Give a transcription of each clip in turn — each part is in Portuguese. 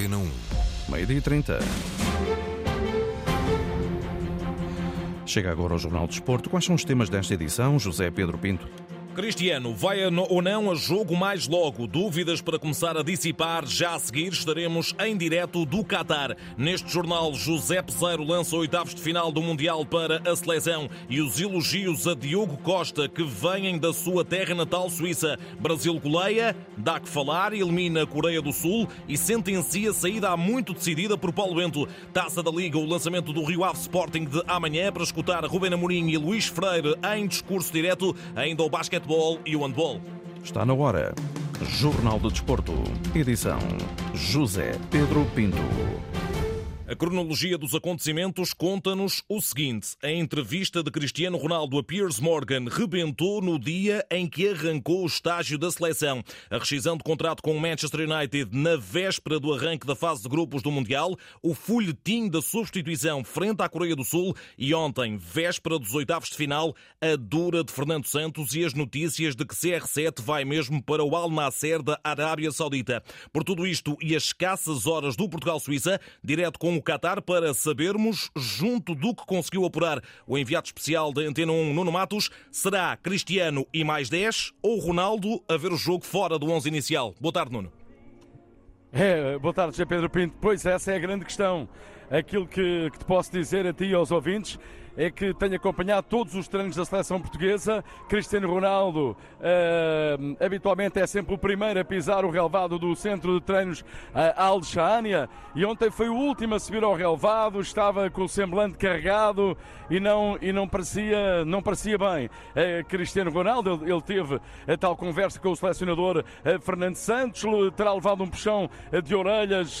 Antena 1. Meio-dia e 30. Chega agora ao Jornal de Desporto. Quais são os temas desta edição, José Pedro Pinto? Cristiano, vai ou não a jogo mais logo? Dúvidas para começar a dissipar. Já a seguir estaremos em direto do Qatar. Neste jornal, José Peseiro lança oitavos de final do Mundial para a seleção e os elogios a Diogo Costa, que vêm da sua terra natal suíça. Brasil goleia, dá que falar, elimina a Coreia do Sul e sentencia saída há muito decidida por Paulo Bento. Taça da Liga, o lançamento do Rio Ave Sporting de amanhã para escutar Rubén Amorim e Luís Freire em discurso direto. Ainda o basquete basquetebol e o handball. Está na hora. Jornal do Desporto. Edição José Pedro Pinto. A cronologia dos acontecimentos conta-nos o seguinte: a entrevista de Cristiano Ronaldo a Piers Morgan rebentou no dia em que arrancou o estágio da seleção. A rescisão de contrato com o Manchester United na véspera do arranque da fase de grupos do Mundial, o folhetim da substituição frente à Coreia do Sul e ontem, véspera dos oitavos de final, a dura de Fernando Santos e as notícias de que CR7 vai mesmo para o Al Nasser da Arábia Saudita. Por tudo isto e as escassas horas do Portugal-Suíça, direto com o Qatar para sabermos, junto do que conseguiu apurar o enviado especial da Antena 1, Nuno Matos, será Cristiano e mais 10 ou Ronaldo a ver o jogo fora do 11 inicial? Boa tarde, Nuno. É, boa tarde, José Pedro Pinto. Pois essa é a grande questão. Aquilo que, que te posso dizer a ti e aos ouvintes é que tenho acompanhado todos os treinos da seleção portuguesa. Cristiano Ronaldo uh, habitualmente é sempre o primeiro a pisar o relevado do centro de treinos uh, Al Shahania e ontem foi o último a subir ao relevado, estava com o semblante carregado e não, e não, parecia, não parecia bem. Uh, Cristiano Ronaldo, ele, ele, teve a tal conversa com o selecionador Fernando Santos, terá levado um puxão de orelhas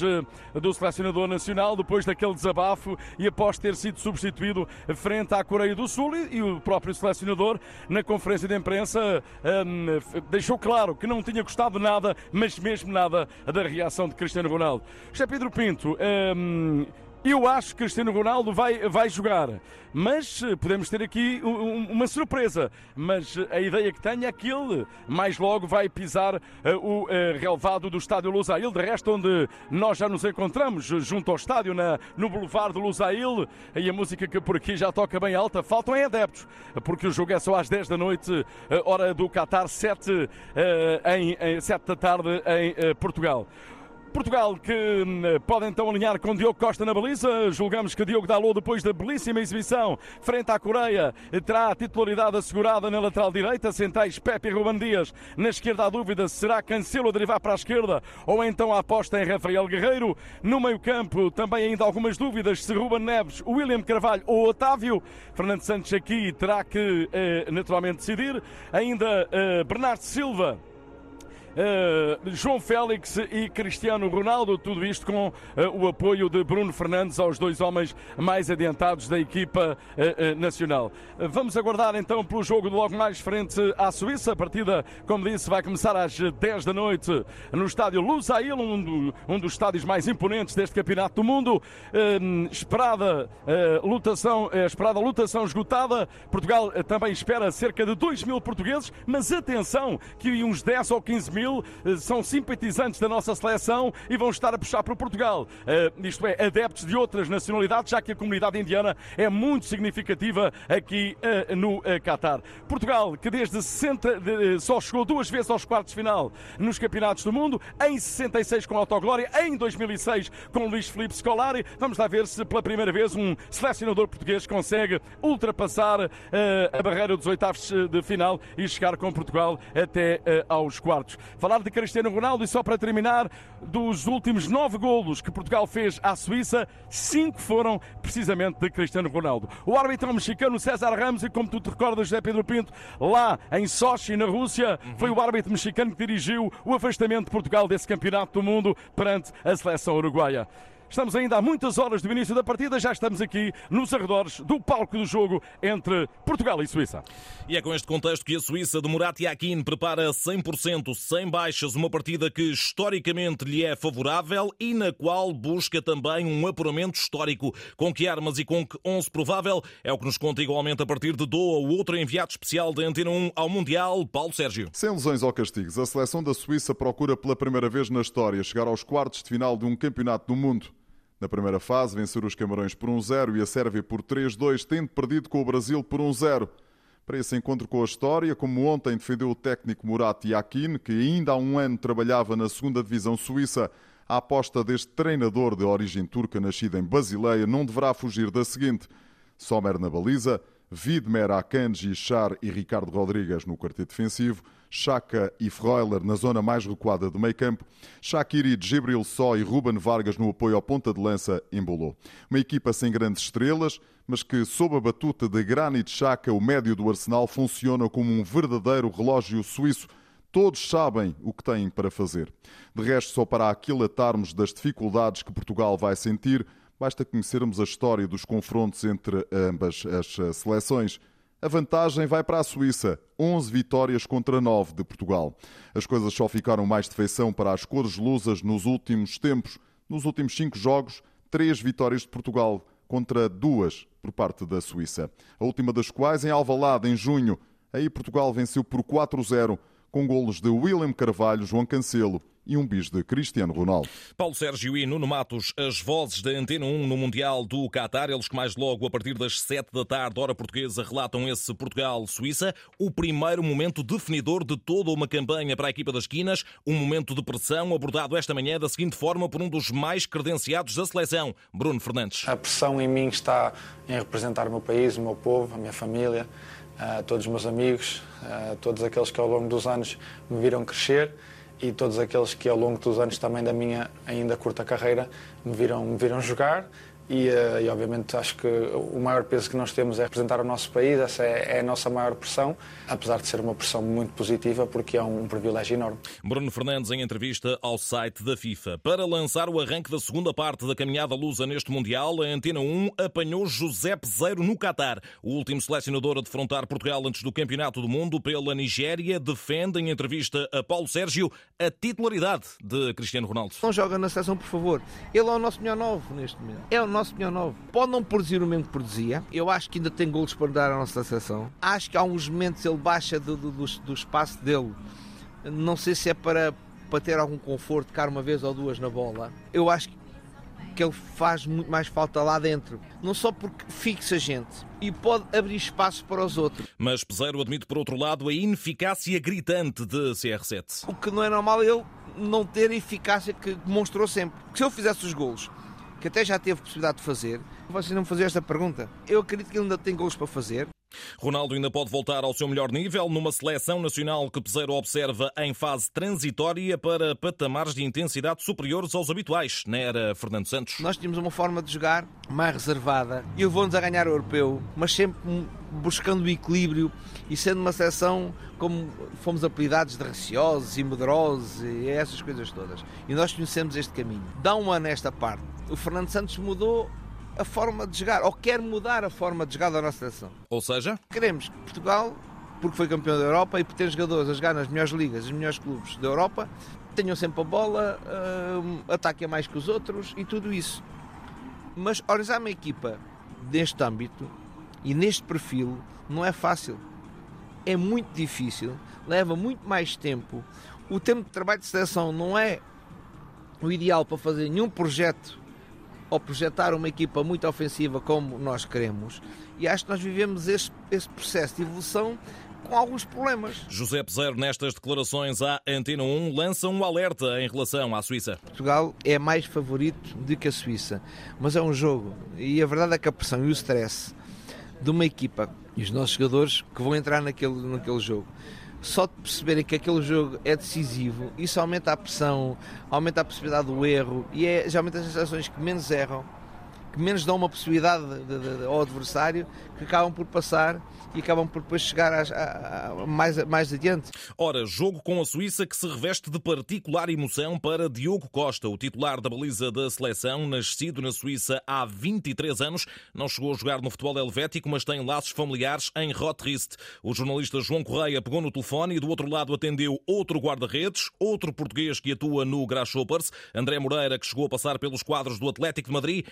do selecionador nacional depois daquele desabafo e após ter sido substituído frente à Coreia do Sul e, e o próprio selecionador, na conferência de imprensa, um, deixou claro que não tinha gostado nada, mas mesmo nada, da reação de Cristiano Ronaldo. José Pedro Pinto, um, eu acho que Cristiano Ronaldo vai, vai jogar, mas eh, podemos ter aqui uma surpresa. Mas eh, a ideia que tenho é que ele mais logo vai pisar uh, o uh, relevado do estádio Lusail, de resto, onde nós já nos encontramos, junto ao estádio, na, no Boulevard de Lusail. E a música que por aqui já toca bem alta, faltam é adeptos, porque o jogo é só às 10 da noite, hora do Qatar, 7, em, em 7 da tarde em Portugal. Portugal que hum, pode então alinhar com Diogo Costa na baliza. Julgamos que Diogo Dalot, depois da belíssima exibição frente à Coreia, terá a titularidade assegurada na lateral direita. Centais Pepe e Ruben Dias. Na esquerda, a dúvida será Cancelo a derivar para a esquerda ou então a aposta em Rafael Guerreiro. No meio-campo, também ainda algumas dúvidas se Ruben Neves, William Carvalho ou Otávio. Fernando Santos aqui terá que eh, naturalmente decidir. Ainda eh, Bernardo Silva uh, João Félix e Cristiano Ronaldo, tudo isto com uh, o apoio de Bruno Fernandes aos dois homens mais adiantados da equipa uh, nacional. vamos aguardar então pelo jogo de logo mais frente à Suíça. A partida, como disse, vai começar às 10 da noite no estádio Lusail, um, do, um dos estádios mais imponentes deste campeonato do mundo. esperada lutação, esperada lutação esgotada. Portugal também espera cerca de 2 mil portugueses, mas atenção que uns 10 ou 15 mil eh, são simpatizantes da nossa seleção e vão estar a puxar para Portugal. Uh, isto é, adeptos de outras nacionalidades, já que a comunidade indiana é muito significativa aqui uh, no uh, Qatar. Portugal, que desde 60 de, só chegou duas vezes aos quartos de final nos campeonatos do mundo, em 66 com Autoglória, em 2006 com Luís Felipe Scolari. Vamos lá ver se pela primeira vez um selecionador português consegue ultrapassar a barreira dos oitavos de final e chegar com Portugal até aos quartos. Falar de Cristiano Ronaldo e só para terminar, dos últimos nove golos que Portugal fez à Suíça, cinco foram precisamente de Cristiano Ronaldo. O árbitro mexicano César Ramos, e como tu te recordas, José Pedro Pinto, lá em Sochi, na Rússia, foi o árbitro mexicano que dirigiu o afastamento de Portugal desse campeonato do mundo perante a seleção uruguaia. Estamos ainda há muitas horas do início da partida, já estamos aqui nos arredores do palco do jogo entre Portugal e Suíça. E é com este contexto que a Suíça de Murat Yakin prepara 100%, sem baixas, uma partida que historicamente lhe é favorável e na qual busca também um apuramento histórico. Com que armas e com que 11 provável é o que nos conta igualmente a partir de Doha o outro enviado especial da Antena 1 ao Mundial, Paulo Sérgio. Sem lesões ou castigos, a seleção da Suíça procura pela primeira vez na história chegar aos quartos de final de um campeonato do mundo. Na primeira fase, vencer os Camarões por 1-0 e a Sérvia por 3-2, tendo perdido com o Brasil por 1-0. Para esse encontro com a história, como ontem defendeu o técnico Murat Yakin, que ainda há um ano trabalhava na segunda divisão suíça, a aposta deste treinador de origem turca nascido em Basileia não deverá fugir da seguinte: Sommer na baliza, Vidmer, Akanji, Char e Ricardo Rodrigues no quarteto defensivo, Chaka e Freuler na zona mais recuada do meio campo, Shakiri, Gibril Só e Ruben Vargas no apoio ao ponta de lança embolou. Uma equipa sem grandes estrelas, mas que, sob a batuta de Granit Xhaka, o médio do Arsenal, funciona como um verdadeiro relógio suíço. Todos sabem o que têm para fazer. De resto, só para aquilatarmos das dificuldades que Portugal vai sentir, basta conhecermos a história dos confrontos entre ambas as seleções. A vantagem vai para a Suíça, 11 vitórias contra 9 de Portugal. As coisas só ficaram mais de feição para as cores lusas nos últimos tempos. Nos últimos cinco jogos, três vitórias de Portugal contra duas por parte da Suíça. A última das quais em Alvalade, em junho. Aí Portugal venceu por 4-0, com golos de William Carvalho, João Cancelo e um bis de Cristiano Ronaldo. Paulo Sérgio e Nuno Matos, as vozes da Antena 1 no Mundial do Qatar, eles que mais logo, a partir das 7 da tarde, hora portuguesa, relatam esse Portugal-Suíça, o primeiro momento definidor de toda uma campanha para a equipa das esquinas, um momento de pressão abordado esta manhã da seguinte forma por um dos mais credenciados da seleção, Bruno Fernandes. A pressão em mim está em representar o meu país, o meu povo, a minha família, todos os meus amigos, todos aqueles que ao longo dos anos me viram crescer e todos aqueles que ao longo dos anos também da minha ainda curta carreira me viram, me viram jogar e, eh, e, obviamente acho que o maior peso que nós temos é representar o nosso país, essa é, é, a nossa maior pressão, apesar de ser uma pressão muito positiva, porque é um privilégio enorme. Bruno Fernandes em entrevista ao site da FIFA. Para lançar o arranque da segunda parte da caminhada lusa neste Mundial, a Antena 1 apanhou José Peseiro no Qatar. O último selecionador a defrontar Portugal antes do Campeonato do Mundo pela Nigéria defende em entrevista a Paulo Sérgio a titularidade de Cristiano Ronaldo. Não joga na seleção, por favor. Ele é o nosso melhor novo neste momento. É o nosso nosso melhor novo. Pode não produzir o mesmo que produzia. Eu acho que ainda tem golos para dar à nossa seleção. Acho que há uns momentos ele baixa do, do, do, espaço dele. Não sei se é para, para ter algum conforto, ficar uma vez ou duas na bola. Eu acho que ele faz muito mais falta lá dentro. Não só porque fixa gente e pode abrir espaço para os outros. Mas Peseiro admite, por outro lado, a ineficácia gritante de CR7. O que não é normal ele não ter a eficácia que demonstrou sempre. Se eu fizesse os golos que até já teve possibilidade de fazer. Vocês não me faziam esta pergunta. Eu acredito que ele ainda tem gols para fazer. Ronaldo ainda pode voltar ao seu melhor nível numa seleção nacional que Peseiro observa em fase transitória para patamares de intensidade superiores aos habituais, na era Fernando Santos. Nós tínhamos uma forma de jogar mais reservada e levou-nos a ganhar o europeu, mas sempre buscando o equilíbrio e sendo uma seleção como fomos apelidados de receosos e medrosos e essas coisas todas. E nós conhecemos este caminho. Dá um ano esta parte o Fernando Santos mudou a forma de jogar, ou quer mudar a forma de jogar da nossa seleção. Ou seja? Queremos que Portugal, porque foi campeão da Europa e por ter jogadores a jogar nas melhores ligas, nos melhores clubes da Europa, tenham sempre a bola, uh, ataquem mais que os outros e tudo isso. Mas organizar uma equipa neste âmbito e neste perfil não é fácil. É muito difícil, leva muito mais tempo. O tempo de trabalho de seleção não é o ideal para fazer nenhum projeto ou projetar uma equipa muito ofensiva como nós queremos. E acho que nós vivemos esse, esse processo de evolução com alguns problemas. José Peseiro, nestas declarações à Antena 1, lança um alerta em relação à Suíça. Portugal é mais favorito do que a Suíça, mas é um jogo e a verdade é que a pressão e o stress de uma equipa e os nossos jogadores que vão entrar naquele, naquele jogo só de perceberem que aquele jogo é decisivo, isso aumenta a pressão, aumenta a possibilidade do erro e é geralmente as gerações que menos erram que menos dão uma possibilidade de, de, ao adversário, que acabam por passar e acabam por depois chegar a, a, a, mais, mais adiante. Ora, jogo com a Suíça que se reveste de particular emoção para Diogo Costa, o titular da baliza da seleção, nascido na Suíça há 23 anos, não chegou a jogar no futebol helvético, mas tem laços familiares em Rotrist. O jornalista João Correia pegou no telefone e do outro lado atendeu outro guarda-redes, outro português que atua no Grasshoppers, André Moreira, que chegou a passar pelos quadros do Atlético de Madrid,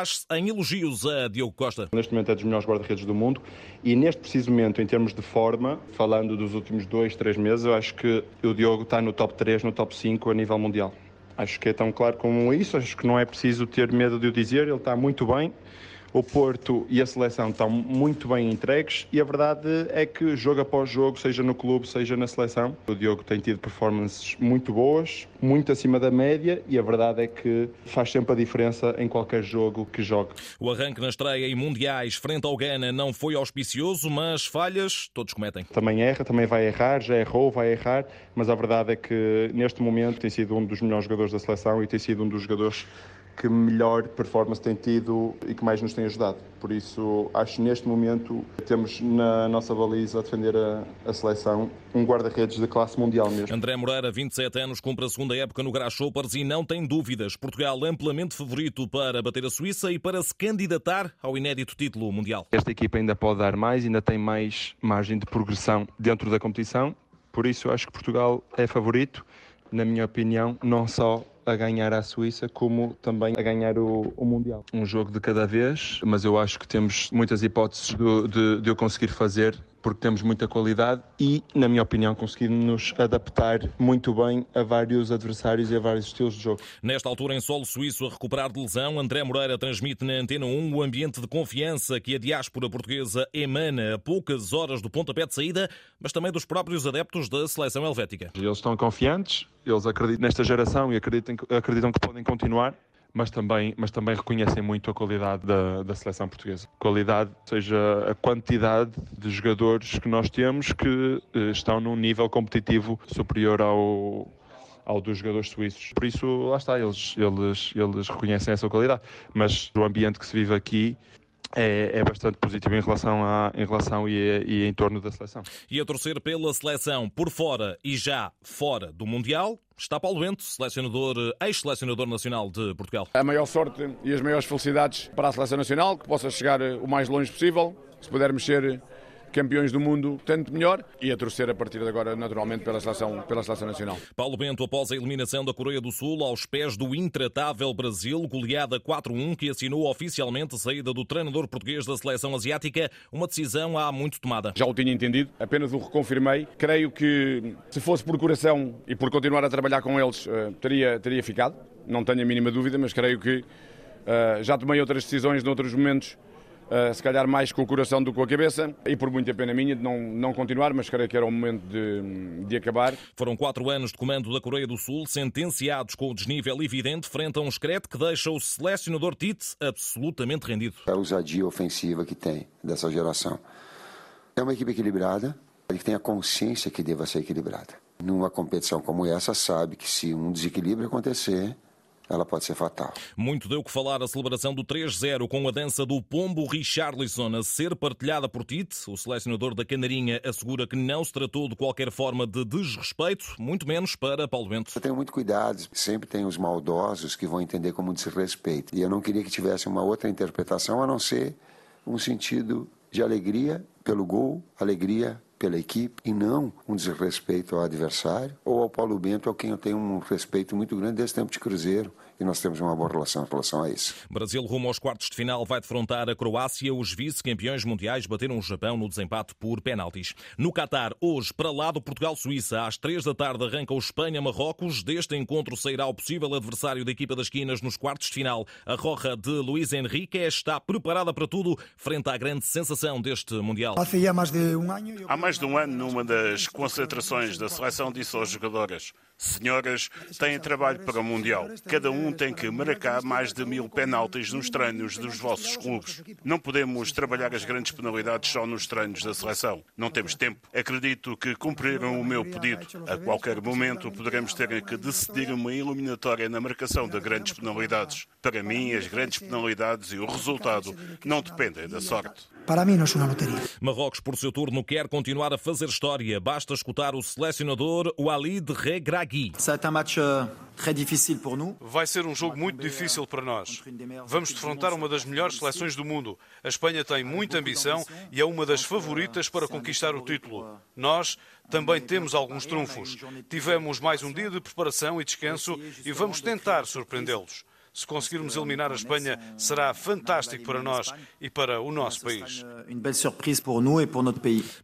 desfaz-se em elogios a Diogo Costa. Neste momento é dos melhores guarda-redes do mundo e neste preciso momento, em termos de forma, falando dos últimos dois, três meses, eu acho que o Diogo está no top 3, no top 5 a nível mundial. Acho que é tão claro como isso, acho que não é preciso ter medo de o dizer, ele está muito bem o Porto e a seleção estão muito bem entregues e a verdade é que jogo após jogo, seja no clube, seja na seleção, o Diogo tem tido performances muito boas, muito acima da média e a verdade é que faz sempre a diferença em qualquer jogo que jogue. O arranque na estreia em Mundiais frente ao Ghana não foi auspicioso, mas falhas todos cometem. Também erra, também vai errar, já errou, vai errar, mas a verdade é que neste momento tem sido um dos melhores jogadores da seleção e tem sido um dos jogadores que melhor performance tem tido e que mais nos tem ajudado. Por isso, acho que neste momento temos na nossa baliza a defender a, a seleção um guarda-redes de classe mundial mesmo. André Moreira, 27 anos, cumpre a segunda época no Grasshoppers e não tem dúvidas. Portugal amplamente favorito para bater a Suíça e para se candidatar ao inédito título mundial. Esta equipa ainda pode dar mais, ainda tem mais margem de progressão dentro da competição. Por isso, acho que Portugal é favorito, na minha opinião, não só a ganhar a Suíça, como também a ganhar o, o, Mundial. Um jogo de cada vez, mas eu acho que temos muitas hipóteses de, de, de eu conseguir fazer porque temos muita qualidade e, na minha opinião, conseguimos nos adaptar muito bem a vários adversários e a vários estilos de jogo. Nesta altura, em solo suíço a recuperar de lesão, André Moreira transmite na Antena 1 o ambiente de confiança que a diáspora portuguesa emana a poucas horas do pontapé de saída, mas também dos próprios adeptos da seleção helvética. Eles estão confiantes, eles acreditam nesta geração e acreditam, acreditam que podem continuar mas também, mas também reconhecem muito a qualidade da, da seleção portuguesa. Qualidade, seja a quantidade de jogadores que nós temos que eh, estão num nível competitivo superior ao, ao dos jogadores suíços. Por isso, lá está, eles, eles, eles reconhecem essa qualidade. Mas o ambiente que se vive aqui é, é, bastante positivo em relação, a, em relação e, e em torno da seleção. E a torcer pela seleção por fora e já fora do Mundial, está Paulo Bento, selecionador, ex-selecionador nacional de Portugal. A maior sorte e as maiores felicidades para a seleção nacional, que possa chegar o mais longe possível, se puder mexer campeões do mundo, tanto melhor, e a torcer a partir de agora, naturalmente, pela seleção, pela seleção nacional. Paulo Bento, após a eliminação da Coreia do Sul, aos pés do intratável Brasil, goleada 4-1, que assinou oficialmente a saída do treinador português da seleção asiática, uma decisão há muito tomada. Já o tinha entendido, apenas o reconfirmei. Creio que, se fosse por coração e por continuar a trabalhar com eles, eh, teria, teria ficado. Não tenho a mínima dúvida, mas creio que uh, já tomei outras decisões noutros momentos uh, se calhar mais com o coração do que com a cabeça, e por muita pena minha de não, não continuar, mas creio que era o momento de, de acabar. Foram quatro anos de comando da Coreia do Sul, sentenciados com o desnível evidente frente a um excreto que deixa o selecionador Tite absolutamente rendido. A ousadia ofensiva que tem dessa geração. É uma equipe equilibrada, que tem a consciência que deva ser equilibrada. Numa competição como essa, sabe que se um desequilíbrio acontecer, ela pode ser fatal. Muito deu que falar a celebração do 3-0 com a dança do Pombo Richarlison a ser partilhada por Tite. O selecionador da Canarinha assegura que não se tratou de qualquer forma de desrespeito, muito menos para Paulo Bento. Eu tenho muito cuidado, sempre tem os maldosos que vão entender como desrespeito. E eu não queria que tivesse uma outra interpretação a não ser um sentido de alegria pelo gol, alegria pela equipe e não um desrespeito ao adversário ou ao Paulo Bento, ao quem eu tenho um respeito muito grande desde tempo de Cruzeiro e nós temos uma boa relação em relação a isso. Brasil rumo aos quartos de final vai defrontar a Croácia. Os vice-campeões mundiais bateram o Japão no desempate por penaltis. No Qatar, hoje, para lá do Portugal-Suíça, às três da tarde arranca o Espanha-Marrocos. Deste encontro sairá o possível adversário da equipa das esquinas nos quartos de final. A roja de Luís Henrique está preparada para tudo frente à grande sensação deste Mundial. Há mais de um ano, numa das concentrações da seleção, disse aos jogadores Senhoras, têm trabalho para o Mundial. Cada um tem que marcar mais de mil penaltis nos treinos dos vossos clubes. Não podemos trabalhar as grandes penalidades só nos treinos da seleção. Não temos tempo. Acredito que cumpriram o meu pedido. A qualquer momento poderemos ter que decidir uma eliminatória na marcação de grandes penalidades. Para mim, as grandes penalidades e o resultado não dependem da sorte. Para mim, não é uma loteria. Marrocos, por seu turno, quer continuar a fazer história. Basta escutar o selecionador Walid Regragui. Euh, Vai ser um jogo muito difícil para nós. Vamos defrontar uma das melhores seleções do mundo. A Espanha tem muita ambição e é uma das favoritas para conquistar o título. Nós também temos alguns trunfos. Tivemos mais um dia de preparação e descanso e vamos tentar surpreendê-los. Se conseguirmos eliminar a Espanha, será fantástico para nós e para o nosso país.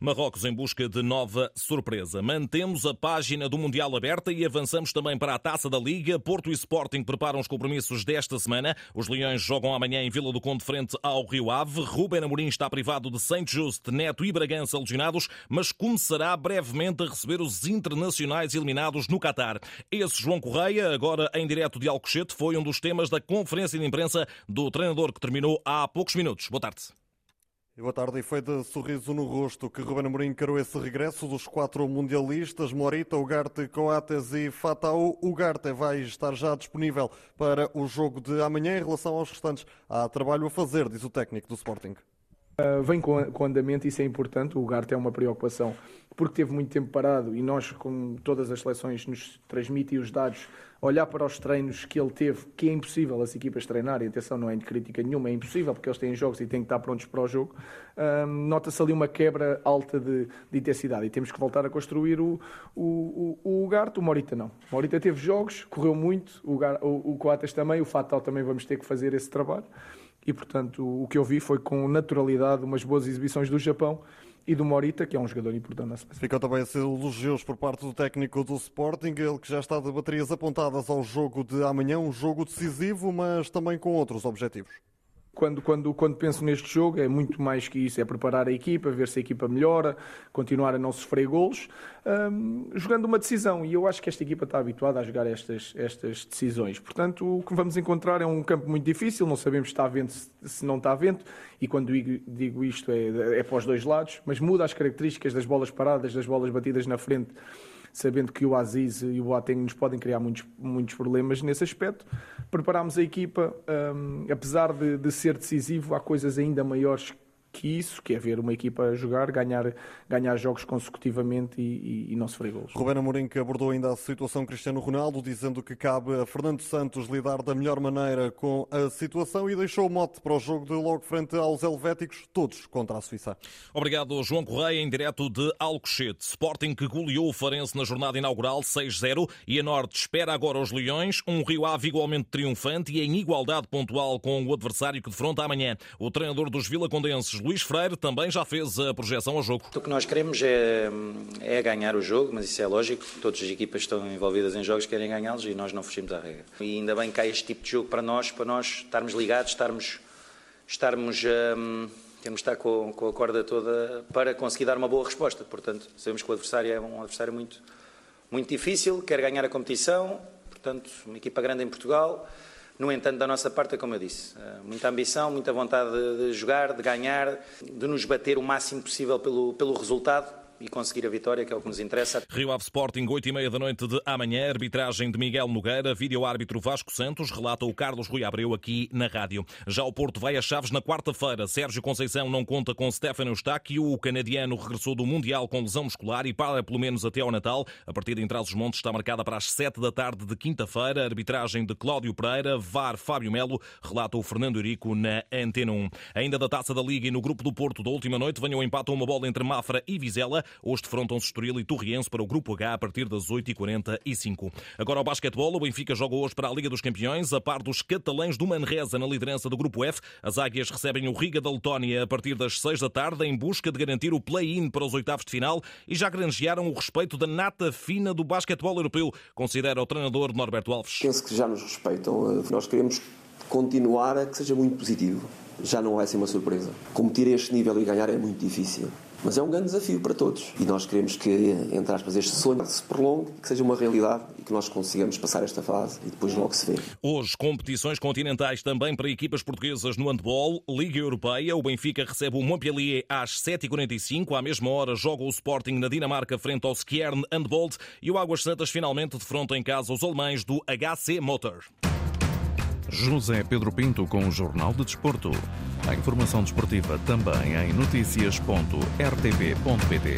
Marrocos em busca de nova surpresa. Mantemos a página do Mundial aberta e avançamos também para a Taça da Liga. Porto e Sporting preparam os compromissos desta semana. Os Leões jogam amanhã em Vila do Conde frente ao Rio Ave. Ruben Amorim está privado de Saint Just, Neto e Bragança lesionados, mas começará brevemente a receber os internacionais eliminados no Qatar. Esse João Correia, agora em direto de Alcochete, foi um dos temas temas da conferência de imprensa do treinador que terminou há poucos minutos. Boa tarde. Boa tarde, e foi de sorriso no rosto que Ruben Amorim encarou esse regresso dos quatro mundialistas, Morita, Ugarte, Coates e Fatau. Ugarte vai estar já disponível para o jogo de amanhã. Em relação aos restantes, há trabalho a fazer, diz o técnico do Sporting. Uh, vem com, com andamento, isso é importante. O Ugarte é uma preocupação porque teve muito tempo parado e nós, com todas as seleções, nos transmitem os dados olhar para os treinos que ele teve, que é impossível as equipas treinarem, atenção, não é de crítica nenhuma, é impossível porque eles têm jogos e têm que estar prontos para o jogo, um, nota-se ali uma quebra alta de, de, intensidade e temos que voltar a construir o, o, o, o o Morita não. O Morita teve jogos, correu muito, o, o, o Coates também, o Fatal também vamos ter que fazer esse trabalho e, portanto, o que eu vi foi com naturalidade umas boas exibições do Japão e do Morita, que é um jogador importante na seleção. Ficam também elogios por parte do técnico do Sporting, ele que já está de baterias apontadas ao jogo de amanhã, um jogo decisivo, mas também com outros objetivos quando, quando, quando penso neste jogo é muito mais que isso, é preparar a equipa, ver se a equipa melhora, continuar a não sofrer golos, um, jogando uma decisão. E eu acho que esta equipa está habituada a jogar estas, estas decisões. Portanto, o que vamos encontrar é um campo muito difícil, não sabemos se está vento, se não está vento, e quando digo isto é, é para os dois lados, mas muda as características das bolas paradas, das bolas batidas na frente sabendo que o Aziz e o Boateng nos podem criar muitos, muitos problemas nesse aspecto. Preparámos a equipa, um, apesar de, de ser decisivo, há coisas ainda maiores que isso, que é ver uma equipa jogar, ganhar, ganhar jogos consecutivamente e, e, e não sofrer gols. Ruben Amorim que abordou ainda a situação Cristiano Ronaldo, dizendo que cabe a Fernando Santos lidar da melhor maneira com a situação e deixou o mote para o jogo de logo frente aos helvéticos, todos contra a Suíça. Obrigado, João Correia, em direto de Alcochete. Sporting que goleou o Farense na jornada inaugural 6-0 e a Norte espera agora os Leões, um Rio Ave igualmente triunfante e em igualdade pontual com o adversário que defronta amanhã. O treinador dos Vila Condenses, Luís Freire também já fez a projeção ao jogo. O que nós queremos é, é ganhar o jogo, mas isso é lógico. Todas as equipas estão envolvidas em jogos querem ganhá-los e nós não fugimos à regra. E ainda bem que há este tipo de jogo para nós, para nós estarmos ligados, estarmos, estarmos um, temos de estar com, com, a corda toda para conseguir dar uma boa resposta. Portanto, sabemos que o adversário é um adversário muito, muito difícil, quer ganhar a competição, portanto, uma equipa grande em Portugal. No entanto, da nossa parte, é como eu disse, eh, muita ambição, muita vontade de jogar, de ganhar, de nos bater o máximo possível pelo, pelo resultado e conseguir a vitória, que é o que nos interessa. Rio Ave Sporting, 8 e meia da noite de amanhã, arbitragem de Miguel Nogueira, vídeo-árbitro Vasco Santos, relata o Carlos Rui Abreu aqui na rádio. Já o Porto vai a Chaves na quarta-feira. Sérgio Conceição não conta com Stefano Eustáquio, o canadiano regressou do Mundial com lesão muscular e para pelo menos até ao Natal. A partida em Trás-os-Montes está marcada para as 7 da tarde de quinta-feira. Arbitragem de Cláudio Pereira, VAR Fábio Melo, relata o Fernando Eurico na Antena 1. Ainda da Taça da Liga e no grupo do Porto da última noite, venham empate a uma bola entre Mafra e Vizela. Hoje defrontam-se Estoril e Torriense para o Grupo H a partir das 8h45. Agora ao basquetebol, o Benfica joga hoje para a Liga dos Campeões, a par dos catalães do Manresa na liderança do Grupo F. As águias recebem o Riga da Letónia a partir das 6 da tarde em busca de garantir o play-in para os oitavos de final e já granjearam o respeito da nata fina do basquetebol europeu, considera o treinador Norberto Alves. Penso que já nos respeitam. Nós queremos continuar a que seja muito positivo. Já não vai ser uma surpresa. Competir a este nível e ganhar é muito difícil Mas é um grande desafio para todos e nós queremos que, entre aspas, este sonho se prolongue, que seja uma realidade e que nós consigamos passar esta fase e depois logo se vê. Hoje, competições continentais também para equipas portuguesas no handball, Liga Europeia. O Benfica recebe o Montpellier às 7h45. À mesma hora, joga o Sporting na Dinamarca frente ao Skjern Handbold e o Águas Santas finalmente defronta em casa os alemães do HC Motor. José Pedro Pinto com o Jornal de Desporto. A informação desportiva também em noticias.rtp.pt.